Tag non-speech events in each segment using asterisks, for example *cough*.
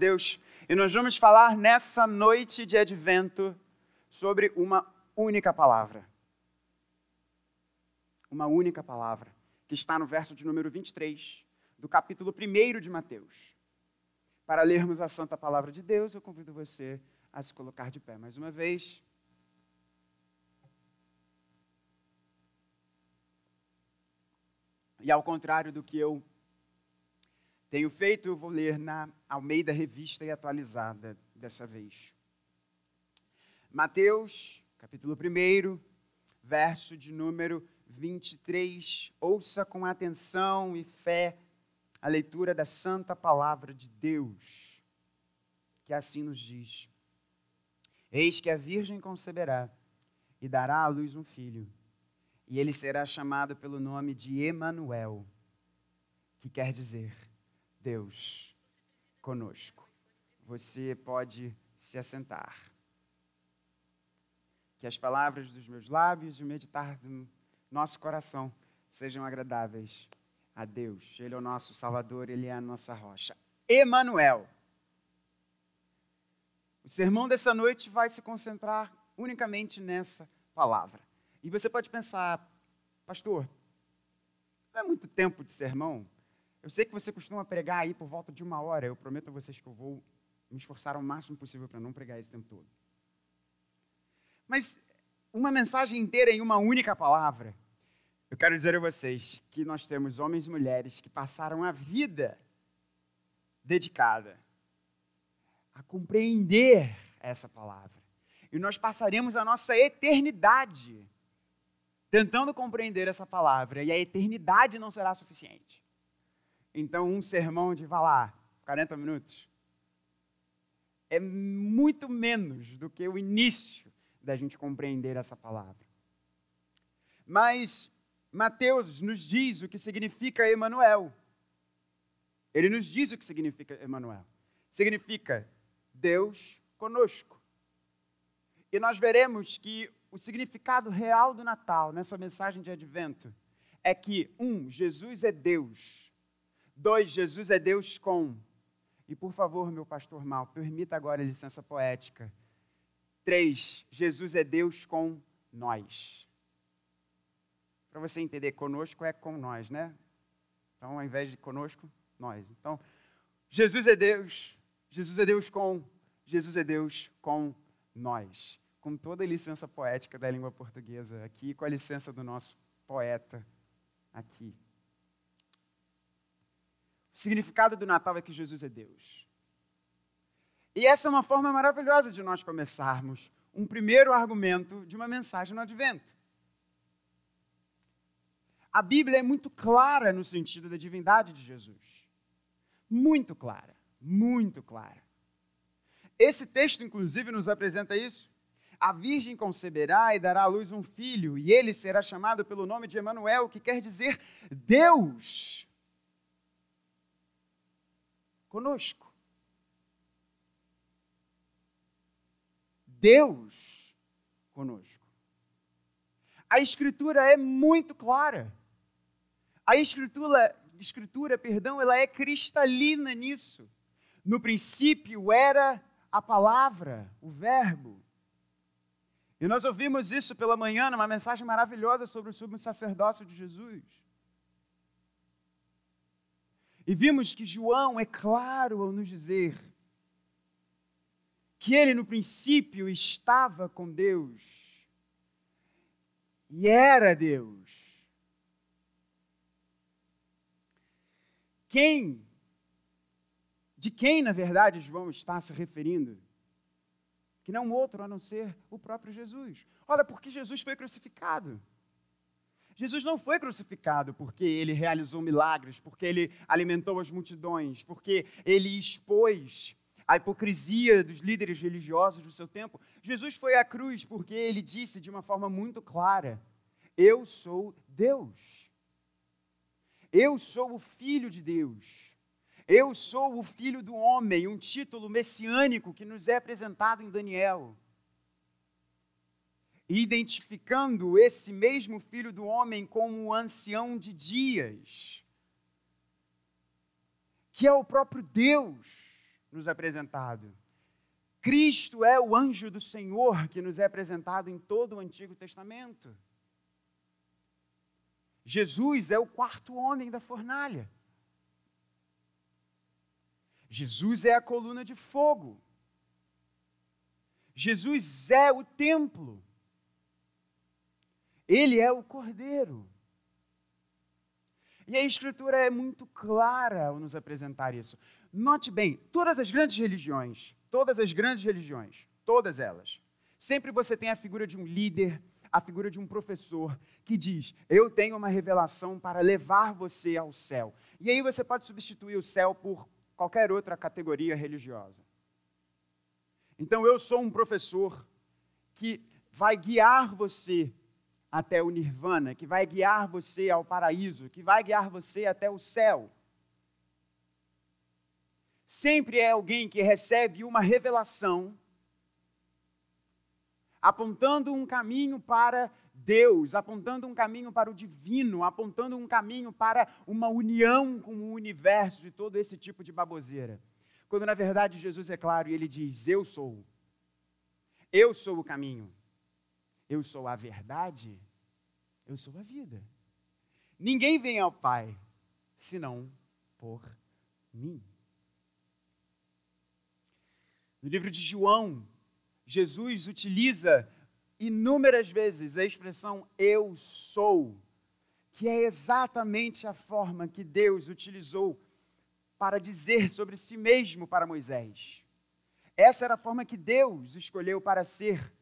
Deus, e nós vamos falar nessa noite de advento sobre uma única palavra. Uma única palavra, que está no verso de número 23 do capítulo 1 de Mateus. Para lermos a santa palavra de Deus, eu convido você a se colocar de pé mais uma vez. E ao contrário do que eu tenho feito, eu vou ler na Almeida Revista e Atualizada dessa vez. Mateus, capítulo 1, verso de número 23. Ouça com atenção e fé a leitura da santa palavra de Deus, que assim nos diz: Eis que a Virgem conceberá e dará à luz um filho, e ele será chamado pelo nome de Emanuel, que quer dizer Deus conosco. Você pode se assentar. Que as palavras dos meus lábios e o meditar do nosso coração sejam agradáveis a Deus. Ele é o nosso Salvador, ele é a nossa rocha. Emanuel. O sermão dessa noite vai se concentrar unicamente nessa palavra. E você pode pensar, pastor, não é muito tempo de sermão? Eu sei que você costuma pregar aí por volta de uma hora. Eu prometo a vocês que eu vou me esforçar ao máximo possível para não pregar esse tempo todo. Mas uma mensagem inteira em uma única palavra. Eu quero dizer a vocês que nós temos homens e mulheres que passaram a vida dedicada a compreender essa palavra. E nós passaremos a nossa eternidade tentando compreender essa palavra, e a eternidade não será suficiente. Então, um sermão de, vá lá, 40 minutos, é muito menos do que o início da gente compreender essa palavra. Mas Mateus nos diz o que significa Emanuel. Ele nos diz o que significa Emanuel. Significa Deus conosco. E nós veremos que o significado real do Natal, nessa mensagem de advento, é que, um, Jesus é Deus Dois, Jesus é Deus com. E por favor, meu pastor Mal, permita agora a licença poética. Três, Jesus é Deus com nós. Para você entender, conosco é com nós, né? Então, ao invés de conosco, nós. Então, Jesus é Deus, Jesus é Deus com, Jesus é Deus com nós. Com toda a licença poética da língua portuguesa aqui, com a licença do nosso poeta aqui. O significado do Natal é que Jesus é Deus. E essa é uma forma maravilhosa de nós começarmos um primeiro argumento de uma mensagem no advento. A Bíblia é muito clara no sentido da divindade de Jesus. Muito clara, muito clara. Esse texto, inclusive, nos apresenta isso. A Virgem conceberá e dará à luz um filho, e ele será chamado pelo nome de Emanuel, que quer dizer Deus conosco. Deus conosco. A escritura é muito clara. A escritura, escritura, perdão, ela é cristalina nisso. No princípio era a palavra, o verbo. E nós ouvimos isso pela manhã numa mensagem maravilhosa sobre o sumo sacerdócio de Jesus. E vimos que João é claro ao nos dizer que ele no princípio estava com Deus e era Deus. Quem, de quem na verdade João está se referindo? Que não outro a não ser o próprio Jesus. Olha, porque Jesus foi crucificado. Jesus não foi crucificado porque ele realizou milagres, porque ele alimentou as multidões, porque ele expôs a hipocrisia dos líderes religiosos do seu tempo. Jesus foi à cruz porque ele disse de uma forma muito clara: Eu sou Deus. Eu sou o Filho de Deus. Eu sou o Filho do Homem, um título messiânico que nos é apresentado em Daniel identificando esse mesmo filho do homem como o ancião de dias, que é o próprio Deus. nos apresentado. Cristo é o anjo do Senhor que nos é apresentado em todo o Antigo Testamento. Jesus é o quarto homem da fornalha. Jesus é a coluna de fogo. Jesus é o templo. Ele é o cordeiro. E a Escritura é muito clara ao nos apresentar isso. Note bem, todas as grandes religiões, todas as grandes religiões, todas elas, sempre você tem a figura de um líder, a figura de um professor que diz: Eu tenho uma revelação para levar você ao céu. E aí você pode substituir o céu por qualquer outra categoria religiosa. Então eu sou um professor que vai guiar você até o nirvana, que vai guiar você ao paraíso, que vai guiar você até o céu. Sempre é alguém que recebe uma revelação apontando um caminho para Deus, apontando um caminho para o divino, apontando um caminho para uma união com o universo e todo esse tipo de baboseira. Quando na verdade Jesus é claro e ele diz: Eu sou. Eu sou o caminho. Eu sou a verdade. Eu sou a vida. Ninguém vem ao Pai senão por mim. No livro de João, Jesus utiliza inúmeras vezes a expressão eu sou, que é exatamente a forma que Deus utilizou para dizer sobre si mesmo para Moisés. Essa era a forma que Deus escolheu para ser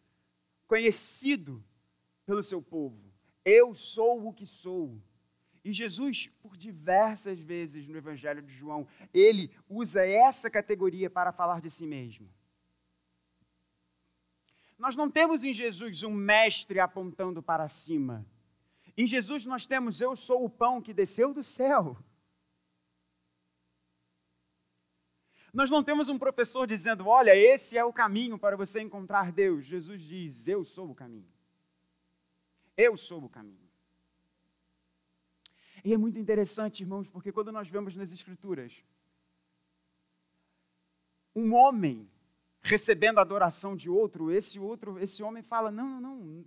conhecido pelo seu povo. Eu sou o que sou. E Jesus, por diversas vezes no Evangelho de João, ele usa essa categoria para falar de si mesmo. Nós não temos em Jesus um mestre apontando para cima. Em Jesus nós temos eu sou o pão que desceu do céu. Nós não temos um professor dizendo, olha, esse é o caminho para você encontrar Deus. Jesus diz, eu sou o caminho. Eu sou o caminho. E é muito interessante, irmãos, porque quando nós vemos nas Escrituras um homem recebendo a adoração de outro, esse outro, esse homem fala: não, não, não,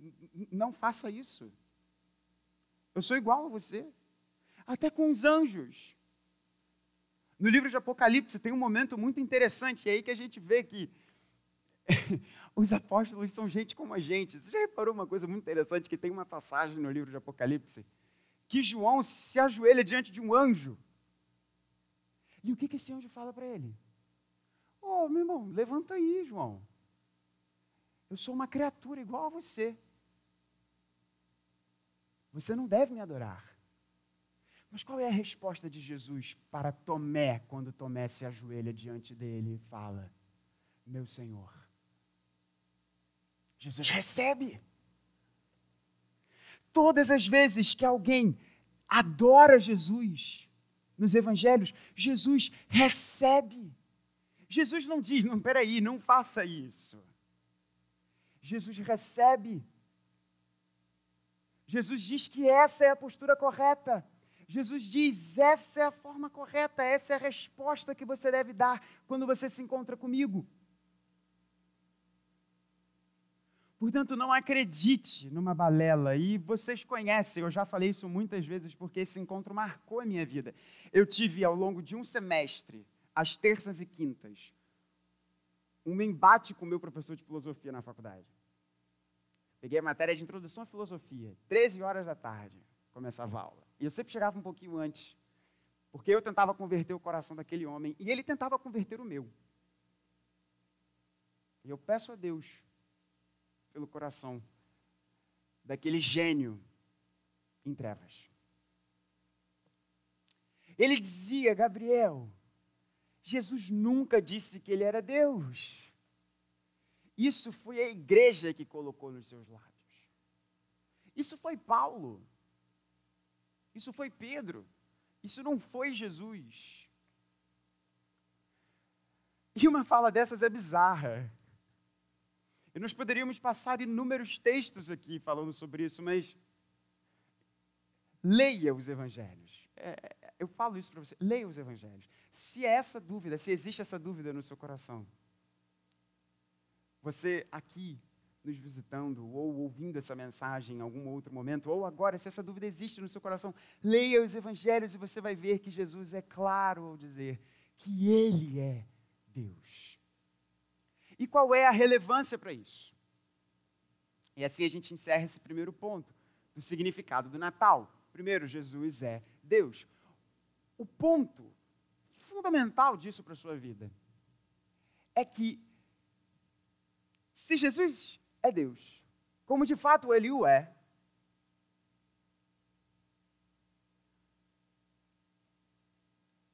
não faça isso. Eu sou igual a você. Até com os anjos. No livro de Apocalipse tem um momento muito interessante, é aí que a gente vê que *laughs* os apóstolos são gente como a gente. Você já reparou uma coisa muito interessante que tem uma passagem no livro de Apocalipse que João se ajoelha diante de um anjo. E o que, que esse anjo fala para ele? Oh, meu irmão, levanta aí, João. Eu sou uma criatura igual a você. Você não deve me adorar. Mas qual é a resposta de Jesus para Tomé, quando Tomé se ajoelha diante dele e fala: Meu Senhor? Jesus recebe. Todas as vezes que alguém adora Jesus nos evangelhos, Jesus recebe. Jesus não diz, não, peraí, não faça isso. Jesus recebe. Jesus diz que essa é a postura correta. Jesus diz: essa é a forma correta, essa é a resposta que você deve dar quando você se encontra comigo. Portanto, não acredite numa balela. E vocês conhecem, eu já falei isso muitas vezes, porque esse encontro marcou a minha vida. Eu tive, ao longo de um semestre, às terças e quintas, um embate com o meu professor de filosofia na faculdade. Peguei a matéria de introdução à filosofia, 13 horas da tarde, começava a aula. E eu sempre chegava um pouquinho antes, porque eu tentava converter o coração daquele homem e ele tentava converter o meu. E eu peço a Deus pelo coração daquele gênio em trevas. Ele dizia, Gabriel, Jesus nunca disse que ele era Deus. Isso foi a igreja que colocou nos seus lábios. Isso foi Paulo. Isso foi Pedro. Isso não foi Jesus. E uma fala dessas é bizarra. E nós poderíamos passar inúmeros textos aqui falando sobre isso, mas leia os evangelhos. É, eu falo isso para você, leia os evangelhos. Se é essa dúvida, se existe essa dúvida no seu coração, você aqui nos visitando ou ouvindo essa mensagem em algum outro momento, ou agora, se essa dúvida existe no seu coração, leia os evangelhos e você vai ver que Jesus é claro ao dizer que Ele é Deus. E qual é a relevância para isso? E assim a gente encerra esse primeiro ponto do significado do Natal. Primeiro, Jesus é Deus. O ponto fundamental disso para a sua vida é que se Jesus é Deus, como de fato ele o é,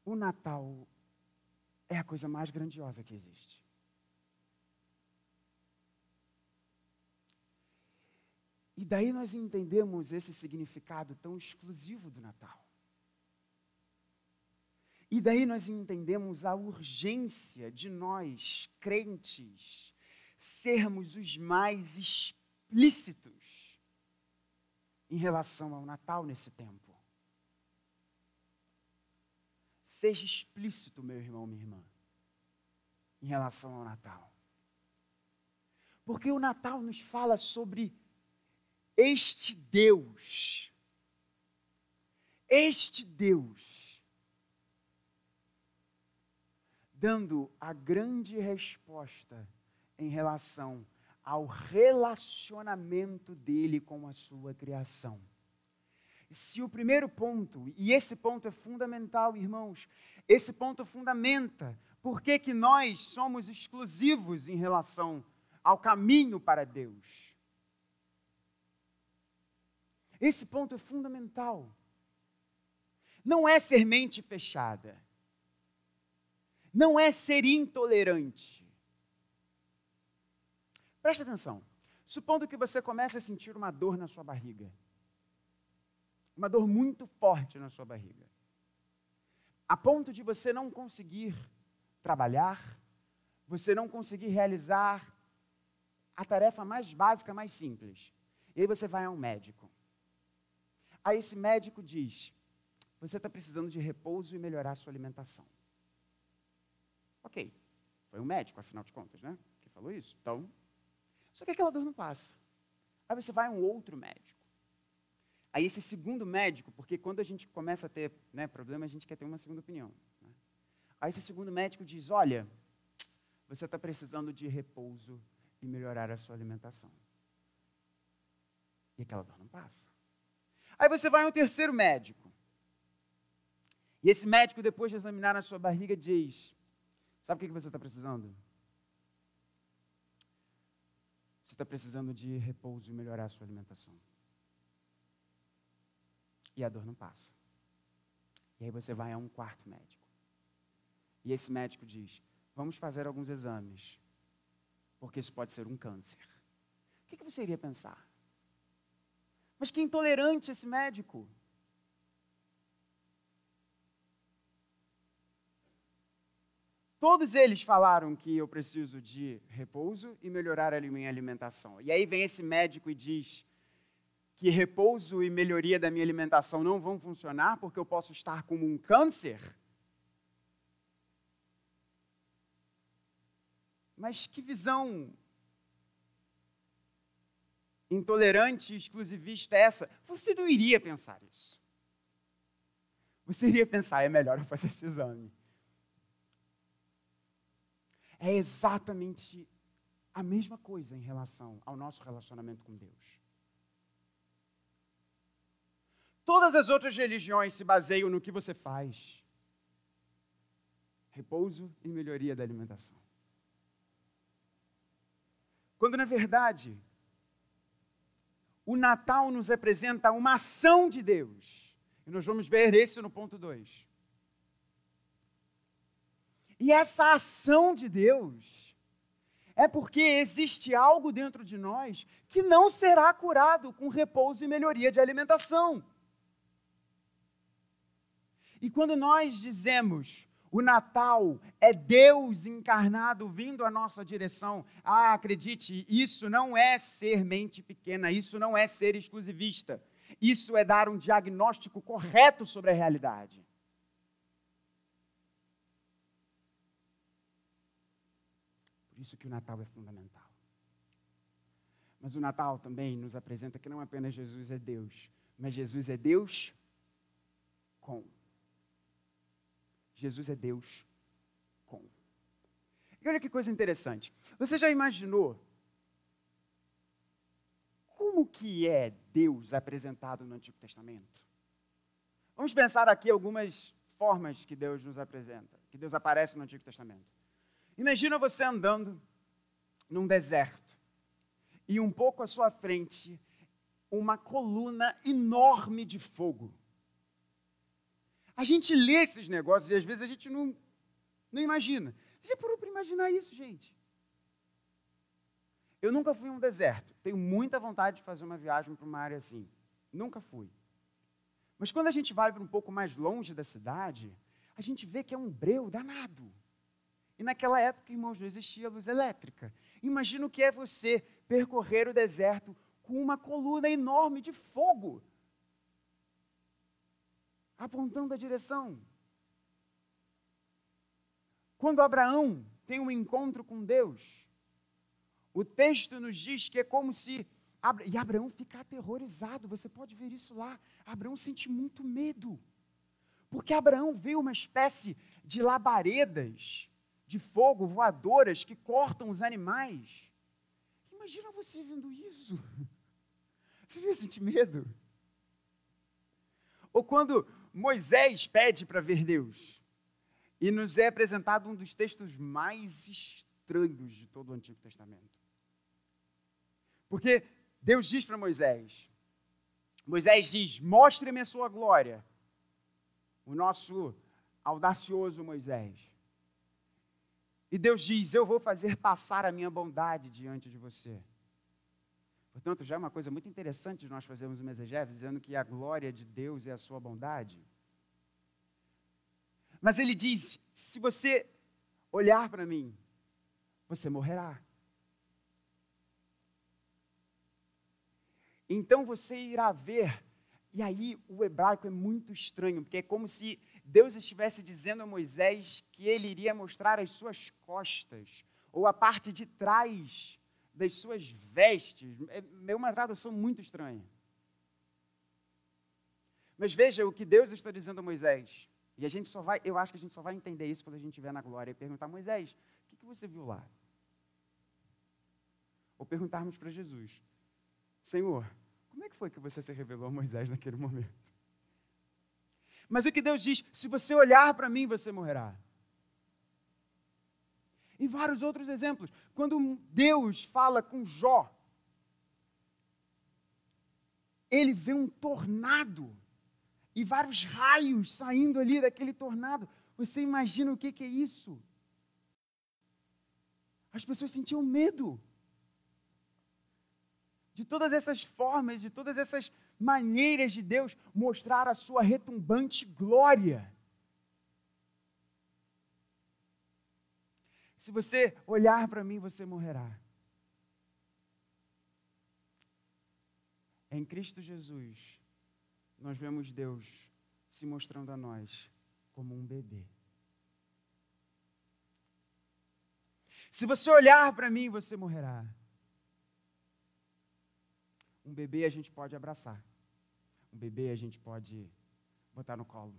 o Natal é a coisa mais grandiosa que existe. E daí nós entendemos esse significado tão exclusivo do Natal. E daí nós entendemos a urgência de nós, crentes, sermos os mais explícitos em relação ao Natal nesse tempo. Seja explícito, meu irmão, minha irmã, em relação ao Natal. Porque o Natal nos fala sobre este Deus. Este Deus. Dando a grande resposta em relação ao relacionamento dele com a sua criação. Se o primeiro ponto, e esse ponto é fundamental, irmãos, esse ponto fundamenta por que, que nós somos exclusivos em relação ao caminho para Deus. Esse ponto é fundamental. Não é ser mente fechada. Não é ser intolerante. Preste atenção. Supondo que você comece a sentir uma dor na sua barriga. Uma dor muito forte na sua barriga. A ponto de você não conseguir trabalhar, você não conseguir realizar a tarefa mais básica, mais simples. E aí você vai a um médico. Aí esse médico diz: você está precisando de repouso e melhorar a sua alimentação. Ok, foi um médico, afinal de contas, né? Que falou isso. Então, só que aquela dor não passa. Aí você vai a um outro médico. Aí esse segundo médico, porque quando a gente começa a ter né, problema, a gente quer ter uma segunda opinião. Né? Aí esse segundo médico diz: olha, você está precisando de repouso e melhorar a sua alimentação. E aquela dor não passa. Aí você vai a um terceiro médico. E esse médico, depois de examinar a sua barriga, diz: Sabe o que você está precisando? Você está precisando de repouso e melhorar a sua alimentação. E a dor não passa. E aí você vai a um quarto médico. E esse médico diz: Vamos fazer alguns exames, porque isso pode ser um câncer. O que, você iria pensar? Mas que intolerante esse médico. Todos eles falaram que eu preciso de repouso e melhorar a minha alimentação. E aí vem esse médico e diz que repouso e melhoria da minha alimentação não vão funcionar porque eu posso estar como um câncer. Mas que visão intolerante e exclusivista é essa? Você não iria pensar isso. Você iria pensar, é melhor eu fazer esse exame é exatamente a mesma coisa em relação ao nosso relacionamento com Deus. Todas as outras religiões se baseiam no que você faz: repouso e melhoria da alimentação. Quando, na verdade, o Natal nos representa uma ação de Deus. E nós vamos ver isso no ponto 2. E essa ação de Deus é porque existe algo dentro de nós que não será curado com repouso e melhoria de alimentação. E quando nós dizemos o Natal é Deus encarnado vindo à nossa direção, ah, acredite, isso não é ser mente pequena, isso não é ser exclusivista, isso é dar um diagnóstico correto sobre a realidade. Por isso que o Natal é fundamental. Mas o Natal também nos apresenta que não apenas Jesus é Deus, mas Jesus é Deus com. Jesus é Deus com. E olha que coisa interessante. Você já imaginou como que é Deus apresentado no Antigo Testamento? Vamos pensar aqui algumas formas que Deus nos apresenta, que Deus aparece no Antigo Testamento. Imagina você andando num deserto e um pouco à sua frente uma coluna enorme de fogo. A gente lê esses negócios e às vezes a gente não, não imagina. Você já parou para imaginar isso, gente? Eu nunca fui em um deserto. Tenho muita vontade de fazer uma viagem para uma área assim. Nunca fui. Mas quando a gente vai para um pouco mais longe da cidade, a gente vê que é um breu danado. E naquela época, irmãos, não existia luz elétrica. Imagina o que é você percorrer o deserto com uma coluna enorme de fogo apontando a direção. Quando Abraão tem um encontro com Deus, o texto nos diz que é como se. E Abraão fica aterrorizado, você pode ver isso lá. Abraão sente muito medo, porque Abraão vê uma espécie de labaredas de fogo voadoras que cortam os animais. Imagina você vendo isso. *laughs* Você ia sentir medo? Ou quando Moisés pede para ver Deus. E nos é apresentado um dos textos mais estranhos de todo o Antigo Testamento. Porque Deus diz para Moisés: Moisés diz: Mostre-me a sua glória. O nosso audacioso Moisés. E Deus diz: Eu vou fazer passar a minha bondade diante de você. Portanto, já é uma coisa muito interessante de nós fazermos uma exegese, dizendo que a glória de Deus é a sua bondade. Mas ele diz: se você olhar para mim, você morrerá. Então você irá ver. E aí o hebraico é muito estranho, porque é como se Deus estivesse dizendo a Moisés que ele iria mostrar as suas costas, ou a parte de trás das suas vestes. É uma tradução muito estranha. Mas veja o que Deus está dizendo a Moisés. E a gente só vai, eu acho que a gente só vai entender isso quando a gente estiver na glória e perguntar, Moisés, o que, que você viu lá? Ou perguntarmos para Jesus, Senhor, como é que foi que você se revelou a Moisés naquele momento? Mas o que Deus diz, se você olhar para mim, você morrerá. E vários outros exemplos. Quando Deus fala com Jó, ele vê um tornado e vários raios saindo ali daquele tornado. Você imagina o que, é isso? As pessoas sentiam medo. De todas essas formas, de todas essas maneiras de Deus mostrar a sua retumbante glória. Se você olhar para mim, você morrerá. Em Cristo Jesus, nós vemos Deus se mostrando a nós como um bebê. Se você olhar para mim, você morrerá. Um bebê a gente pode abraçar. Um bebê a gente pode botar no colo.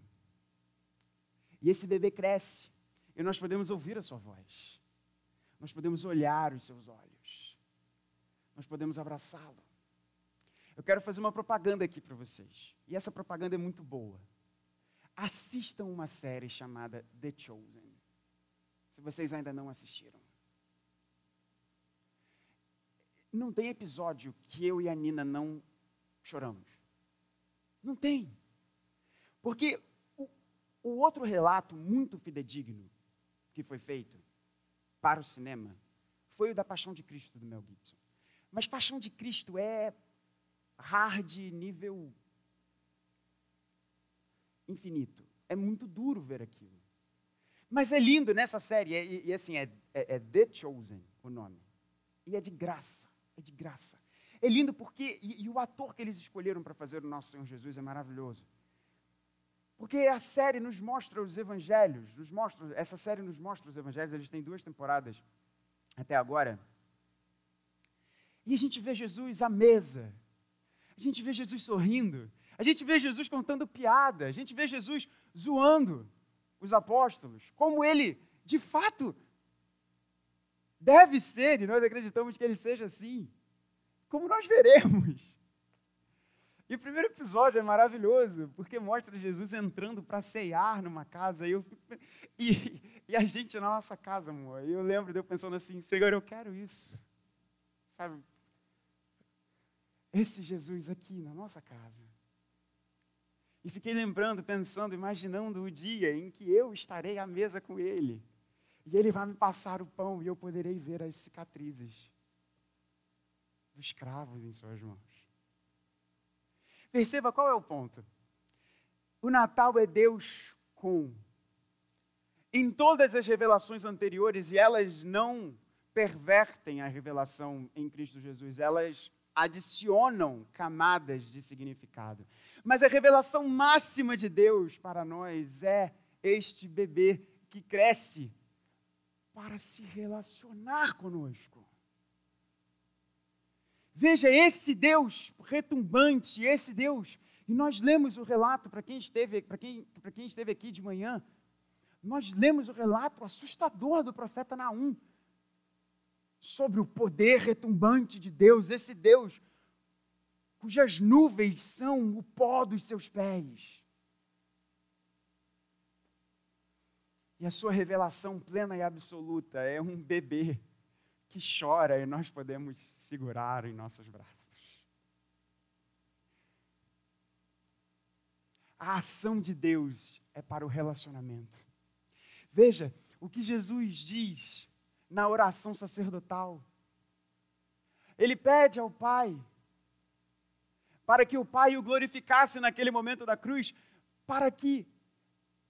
E esse bebê cresce e nós podemos ouvir a sua voz. Nós podemos olhar os seus olhos. Nós podemos abraçá-lo. Eu quero fazer uma propaganda aqui para vocês. E essa propaganda é muito boa. Assistam uma série chamada The Chosen. Se vocês ainda não assistiram. Não tem episódio que eu e a Nina não choramos. Não tem. Porque o, o outro relato muito fidedigno que foi feito para o cinema foi o da Paixão de Cristo do Mel Gibson. Mas Paixão de Cristo é hard nível infinito. É muito duro ver aquilo. Mas é lindo nessa série, e, e assim, é, é, é, The Chosen o nome. E é de graça, é de graça. É lindo porque, e, e o ator que eles escolheram para fazer o nosso Senhor Jesus é maravilhoso. Porque a série nos mostra os evangelhos, nos mostra, essa série nos mostra os evangelhos, eles têm duas temporadas. até agora. E a gente vê Jesus à mesa, a gente vê Jesus sorrindo, a gente vê Jesus contando piada, a gente vê Jesus zoando os apóstolos, como ele, de fato, deve ser, e nós acreditamos que ele seja assim, como nós veremos. E o primeiro episódio é maravilhoso, porque mostra Jesus entrando para ceiar numa casa, e, eu, e, e, a gente na nossa casa, amor. E eu lembro de eu pensando assim, Senhor, eu quero isso. Sabe? Esse Jesus aqui na nossa casa. E fiquei lembrando, pensando, imaginando o dia em que eu estarei à mesa com Ele. E Ele vai me passar o pão e eu poderei ver as cicatrizes dos cravos em Suas mãos. Perceba qual é o ponto. O Natal é Deus com. Em todas as revelações anteriores, e elas não pervertem a revelação em Cristo Jesus, elas adicionam camadas de significado. Mas a revelação máxima de Deus para nós é este bebê que cresce para se relacionar conosco. Veja, esse Deus retumbante, esse Deus, e nós lemos o relato, para quem, esteve, para quem, para quem esteve aqui de manhã, nós lemos o relato assustador do profeta Naum sobre o poder retumbante de Deus, esse Deus cujas nuvens são o pó dos seus pés. E a sua revelação plena e absoluta é um bebê que chora e nós podemos segurar em nossos braços. A ação de Deus é para o relacionamento. Veja o que Jesus diz na oração sacerdotal. Ele pede ao Pai para que o Pai o glorificasse naquele momento da cruz, para que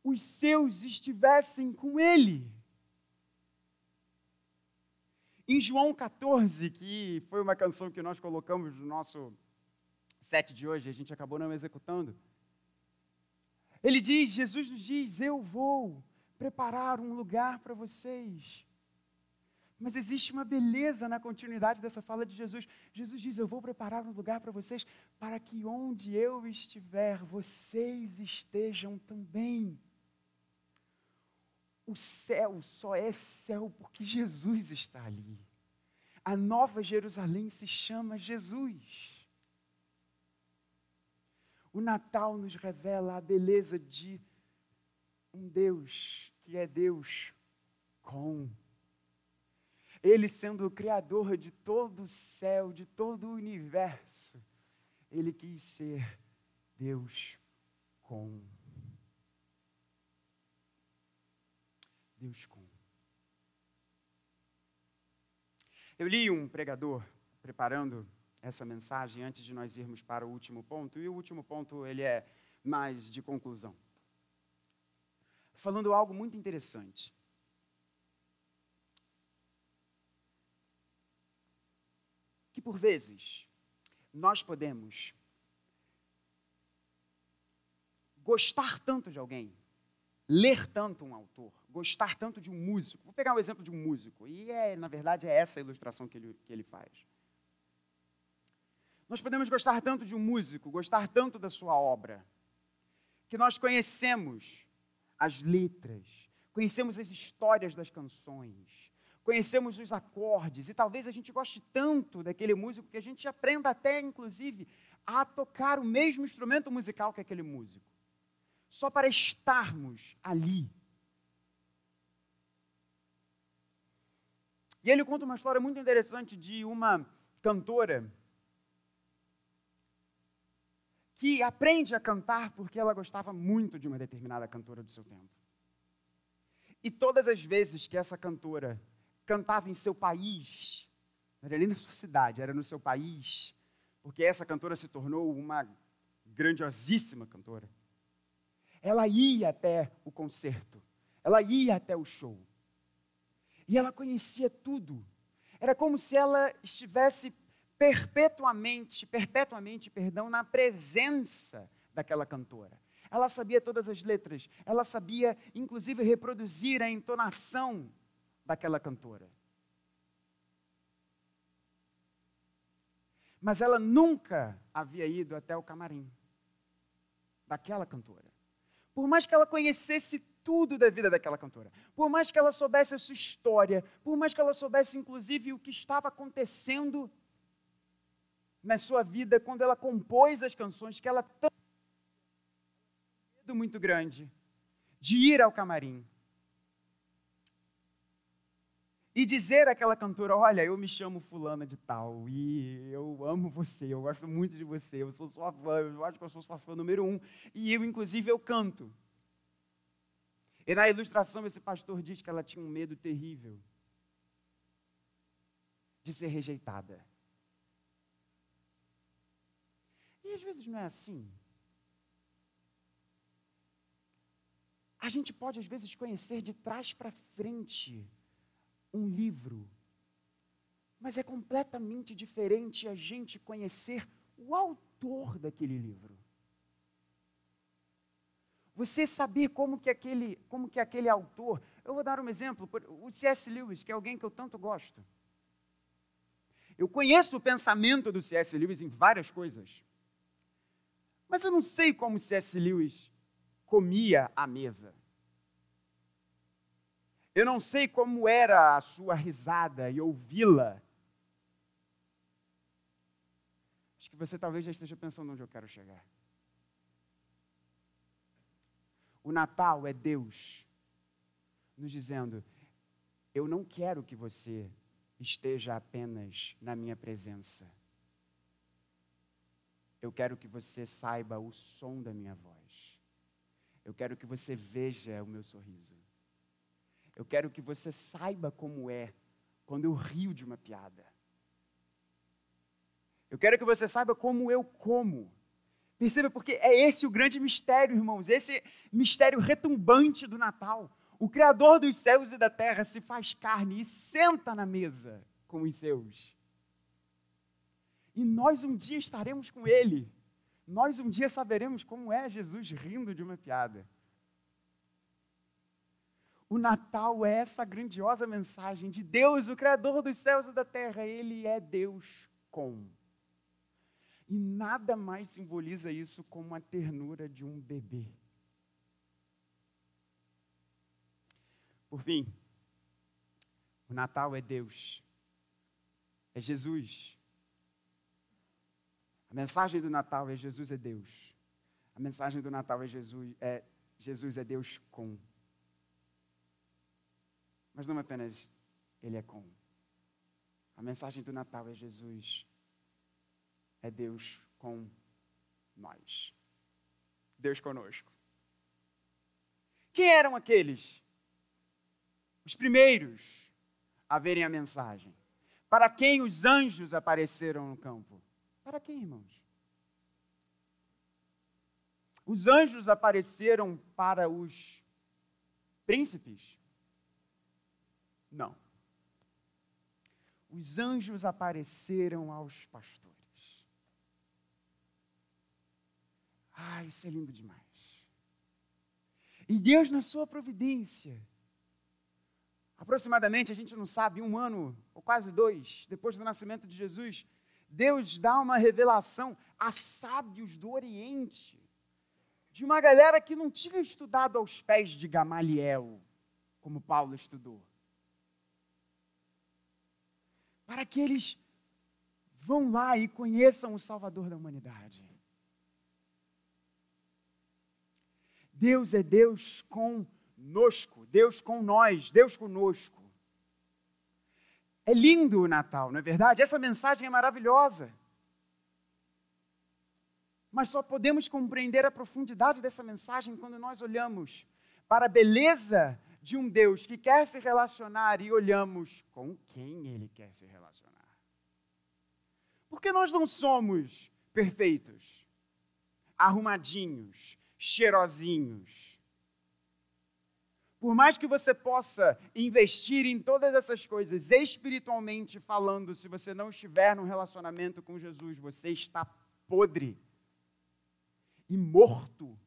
os seus estivessem com Ele. Em João 14, que foi uma canção que nós colocamos no nosso set de hoje, a gente acabou não executando. Ele diz, Jesus nos diz: Eu vou preparar um lugar para vocês. Mas existe uma beleza na continuidade dessa fala de Jesus. Jesus diz: Eu vou preparar um lugar para vocês, para que onde eu estiver, vocês estejam também. O céu só é céu porque Jesus está ali. A nova Jerusalém se chama Jesus. O Natal nos revela a beleza de um Deus que é Deus com. Ele sendo o Criador de todo o céu, de todo o universo, ele quis ser Deus com. Deus com. Eu li um pregador preparando essa mensagem antes de nós irmos para o último ponto, e o último ponto ele é mais de conclusão. Falando algo muito interessante. Que por vezes nós podemos gostar tanto de alguém ler tanto um autor, gostar tanto de um músico. Vou pegar um exemplo de um músico, e é, na verdade é essa a ilustração que ele, que ele faz. Nós podemos gostar tanto de um músico, gostar tanto da sua obra, que nós conhecemos as letras, conhecemos as histórias das canções, conhecemos os acordes, e talvez a gente goste tanto daquele músico que a gente aprenda até, inclusive, a tocar o mesmo instrumento musical que aquele músico só para estarmos ali. E ele conta uma história muito interessante de uma cantora que aprende a cantar porque ela gostava muito de uma determinada cantora do seu tempo. E todas as vezes que essa cantora cantava em seu país, não era nem na sua cidade, era no seu país, porque essa cantora se tornou uma grandiosíssima cantora ela ia até o concerto, ela ia até o show. E ela conhecia tudo. Era como se ela estivesse perpetuamente, perpetuamente, perdão, na presença daquela cantora. Ela sabia todas as letras, ela sabia inclusive reproduzir a entonação daquela cantora. Mas ela nunca havia ido até o camarim daquela cantora. Por mais que ela conhecesse tudo da vida daquela cantora, por mais que ela soubesse a sua história, por mais que ela soubesse inclusive o que estava acontecendo na sua vida quando ela compôs as canções que ela tão medo muito grande de ir ao camarim e dizer àquela cantora: Olha, eu me chamo Fulana de Tal e eu amo você, eu gosto muito de você, eu sou sua fã, eu acho que eu sou sua fã número um e eu, inclusive, eu canto. E na ilustração, esse pastor diz que ela tinha um medo terrível de ser rejeitada. E às vezes não é assim. A gente pode, às vezes, conhecer de trás para frente um livro. Mas é completamente diferente a gente conhecer o autor daquele livro. Você saber como que aquele, como que aquele autor, eu vou dar um exemplo, o C.S. Lewis, que é alguém que eu tanto gosto. Eu conheço o pensamento do C.S. Lewis em várias coisas. Mas eu não sei como C.S. Lewis comia à mesa. Eu não sei como era a sua risada e ouvi-la. Acho que você talvez já esteja pensando onde eu quero chegar. O Natal é Deus nos dizendo: Eu não quero que você esteja apenas na minha presença. Eu quero que você saiba o som da minha voz. Eu quero que você veja o meu sorriso. Eu quero que você saiba como é quando eu rio de uma piada. Eu quero que você saiba como eu como. Perceba, porque é esse o grande mistério, irmãos, esse mistério retumbante do Natal. O Criador dos céus e da terra se faz carne e senta na mesa com os seus. E nós um dia estaremos com Ele. Nós um dia saberemos como é Jesus rindo de uma piada. O Natal é essa grandiosa mensagem de Deus, o Criador dos céus e da terra. Ele é Deus com. E nada mais simboliza isso como a ternura de um bebê. Por fim, o Natal é Deus, é Jesus. A mensagem do Natal é Jesus é Deus. A mensagem do Natal é Jesus é Jesus é Deus com. Mas não apenas Ele é com. A mensagem do Natal é Jesus, é Deus com nós. Deus conosco. Quem eram aqueles? Os primeiros a verem a mensagem. Para quem os anjos apareceram no campo? Para quem, irmãos? Os anjos apareceram para os príncipes? Não. Os anjos apareceram aos pastores. Ah, isso é lindo demais. E Deus, na sua providência, aproximadamente, a gente não sabe, um ano ou quase dois depois do nascimento de Jesus, Deus dá uma revelação a sábios do Oriente, de uma galera que não tinha estudado aos pés de Gamaliel, como Paulo estudou para que eles vão lá e conheçam o Salvador da humanidade. Deus é Deus conosco, Deus com nós, Deus conosco. É lindo o Natal, não é verdade? Essa mensagem é maravilhosa. Mas só podemos compreender a profundidade dessa mensagem quando nós olhamos para a beleza de um Deus que quer se relacionar e olhamos com quem ele quer se relacionar. Porque nós não somos perfeitos, arrumadinhos, cheirosinhos. Por mais que você possa investir em todas essas coisas espiritualmente falando, se você não estiver num relacionamento com Jesus, você está podre e morto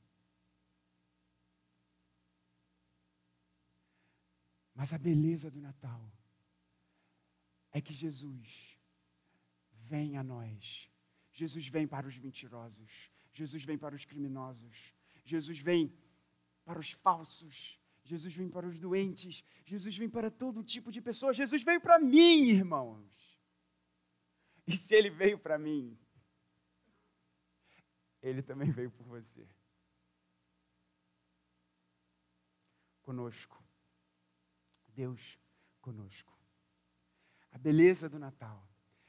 Mas a beleza do Natal é que Jesus vem a nós Jesus vem para os mentirosos. Jesus vem para os criminosos. Jesus vem para os falsos. Jesus vem para os doentes. Jesus vem para todo tipo de pessoa. Jesus veio para mim, irmãos. E se ele veio para mim, ele também veio por você. Conosco. Deus conosco. A beleza do Natal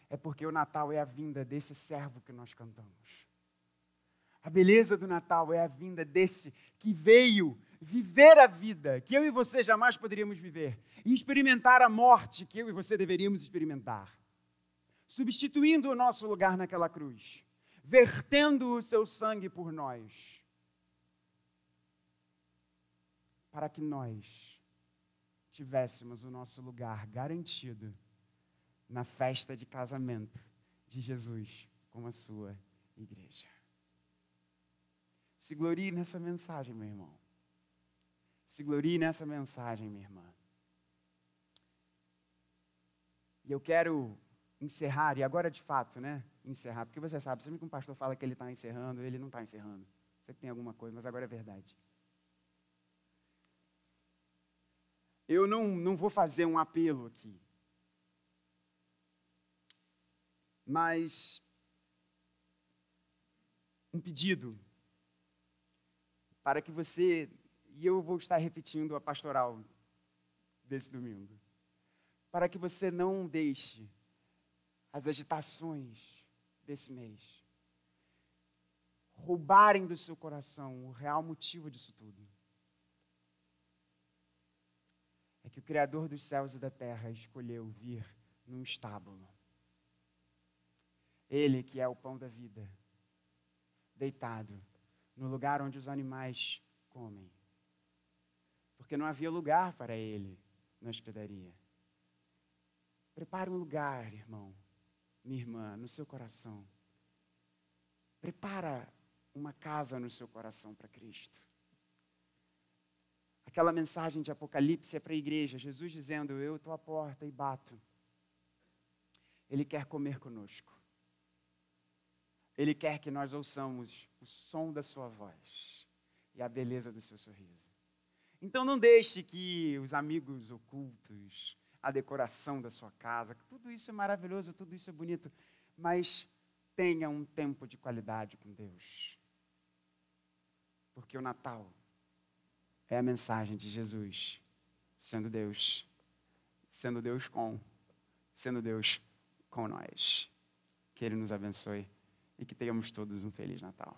é porque o Natal é a vinda desse servo que nós cantamos. A beleza do Natal é a vinda desse que veio viver a vida que eu e você jamais poderíamos viver e experimentar a morte que eu e você deveríamos experimentar, substituindo o nosso lugar naquela cruz, vertendo o seu sangue por nós, para que nós tivéssemos o nosso lugar garantido na festa de casamento de Jesus com a sua igreja. Se glorie nessa mensagem, meu irmão. Se glorie nessa mensagem, minha irmã. E eu quero encerrar, e agora de fato, né? Encerrar, porque você sabe, sempre que um pastor fala que ele está encerrando, ele não está encerrando. Sempre tem alguma coisa, mas agora é verdade. Eu não, não vou fazer um apelo aqui. mas um pedido para que você, e eu vou estar repetindo a pastoral desse domingo, para que você não deixe as agitações desse mês roubarem do seu coração o real motivo disso tudo. É que o Criador dos céus e da terra escolheu vir num estábulo ele que é o pão da vida, deitado no lugar onde os animais comem. Porque não havia lugar para ele na hospedaria. Prepare um lugar, irmão, minha irmã, no seu coração. Prepara uma casa no seu coração para Cristo. Aquela mensagem de Apocalipse é para a igreja, Jesus dizendo: Eu estou à porta e bato. Ele quer comer conosco. Ele quer que nós ouçamos o som da sua voz e a beleza do seu sorriso. Então não deixe que os amigos ocultos, a decoração da sua casa, tudo isso é maravilhoso, tudo isso é bonito, mas tenha um tempo de qualidade com Deus. Porque o Natal é a mensagem de Jesus sendo Deus, sendo Deus com, sendo Deus com nós. Que Ele nos abençoe e que tenhamos todos um Feliz Natal.